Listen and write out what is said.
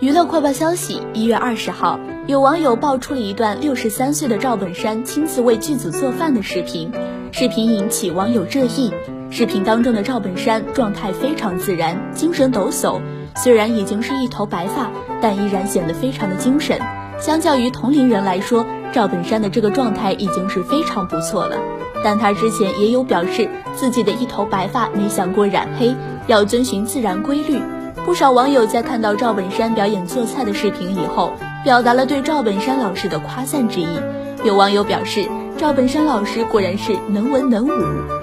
娱乐快报消息：一月二十号，有网友爆出了一段六十三岁的赵本山亲自为剧组做饭的视频，视频引起网友热议。视频当中的赵本山状态非常自然，精神抖擞，虽然已经是一头白发，但依然显得非常的精神。相较于同龄人来说，赵本山的这个状态已经是非常不错了。但他之前也有表示，自己的一头白发没想过染黑，要遵循自然规律。不少网友在看到赵本山表演做菜的视频以后，表达了对赵本山老师的夸赞之意。有网友表示，赵本山老师果然是能文能武。